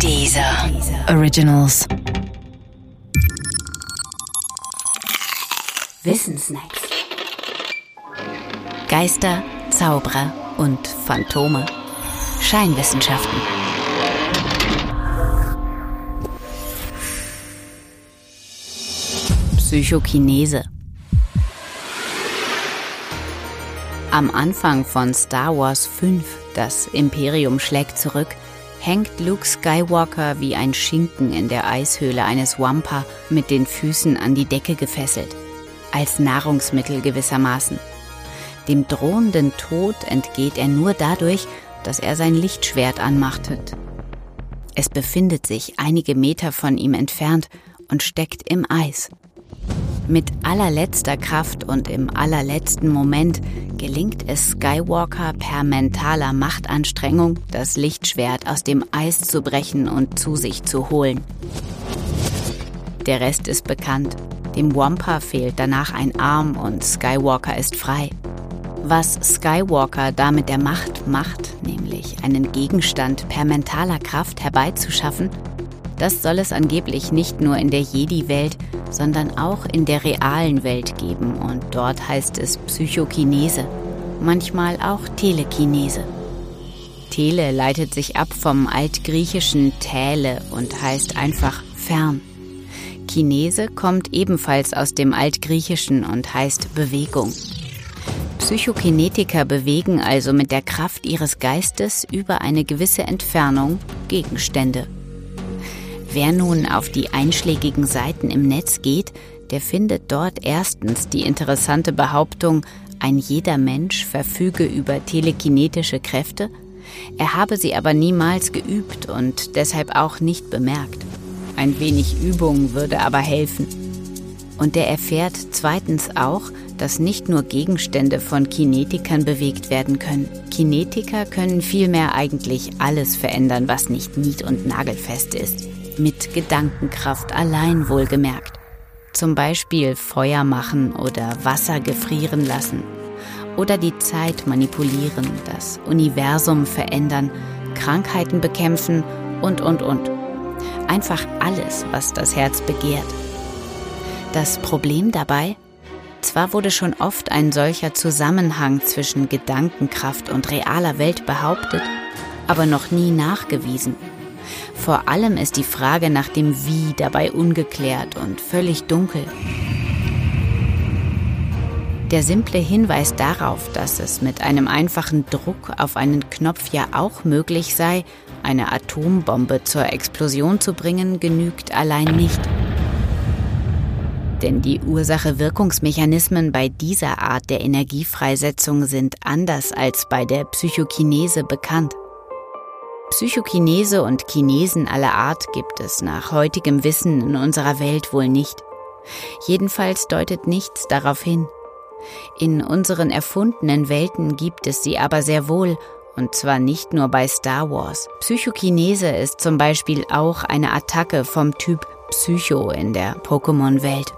Dieser Originals. Wissensnacks. Geister, Zauberer und Phantome. Scheinwissenschaften. Psychokinese. Am Anfang von Star Wars 5, das Imperium schlägt zurück, hängt Luke Skywalker wie ein Schinken in der Eishöhle eines Wampa mit den Füßen an die Decke gefesselt. Als Nahrungsmittel gewissermaßen. Dem drohenden Tod entgeht er nur dadurch, dass er sein Lichtschwert anmachtet. Es befindet sich einige Meter von ihm entfernt und steckt im Eis. Mit allerletzter Kraft und im allerletzten Moment gelingt es Skywalker per mentaler Machtanstrengung, das Lichtschwert aus dem Eis zu brechen und zu sich zu holen. Der Rest ist bekannt. Dem Wampa fehlt danach ein Arm und Skywalker ist frei. Was Skywalker da mit der Macht macht, nämlich einen Gegenstand per mentaler Kraft herbeizuschaffen, das soll es angeblich nicht nur in der Jedi-Welt, sondern auch in der realen Welt geben und dort heißt es Psychokinese, manchmal auch Telekinese. Tele leitet sich ab vom altgriechischen Täle und heißt einfach fern. Kinese kommt ebenfalls aus dem altgriechischen und heißt Bewegung. Psychokinetiker bewegen also mit der Kraft ihres Geistes über eine gewisse Entfernung Gegenstände. Wer nun auf die einschlägigen Seiten im Netz geht, der findet dort erstens die interessante Behauptung, ein jeder Mensch verfüge über telekinetische Kräfte, er habe sie aber niemals geübt und deshalb auch nicht bemerkt. Ein wenig Übung würde aber helfen. Und er erfährt zweitens auch, dass nicht nur Gegenstände von Kinetikern bewegt werden können. Kinetiker können vielmehr eigentlich alles verändern, was nicht nied- und nagelfest ist mit Gedankenkraft allein wohlgemerkt. Zum Beispiel Feuer machen oder Wasser gefrieren lassen. Oder die Zeit manipulieren, das Universum verändern, Krankheiten bekämpfen und, und, und. Einfach alles, was das Herz begehrt. Das Problem dabei? Zwar wurde schon oft ein solcher Zusammenhang zwischen Gedankenkraft und realer Welt behauptet, aber noch nie nachgewiesen. Vor allem ist die Frage nach dem Wie dabei ungeklärt und völlig dunkel. Der simple Hinweis darauf, dass es mit einem einfachen Druck auf einen Knopf ja auch möglich sei, eine Atombombe zur Explosion zu bringen, genügt allein nicht. Denn die Ursache-Wirkungsmechanismen bei dieser Art der Energiefreisetzung sind anders als bei der Psychokinese bekannt. Psychokinese und Chinesen aller Art gibt es nach heutigem Wissen in unserer Welt wohl nicht. Jedenfalls deutet nichts darauf hin. In unseren erfundenen Welten gibt es sie aber sehr wohl, und zwar nicht nur bei Star Wars. Psychokinese ist zum Beispiel auch eine Attacke vom Typ Psycho in der Pokémon-Welt.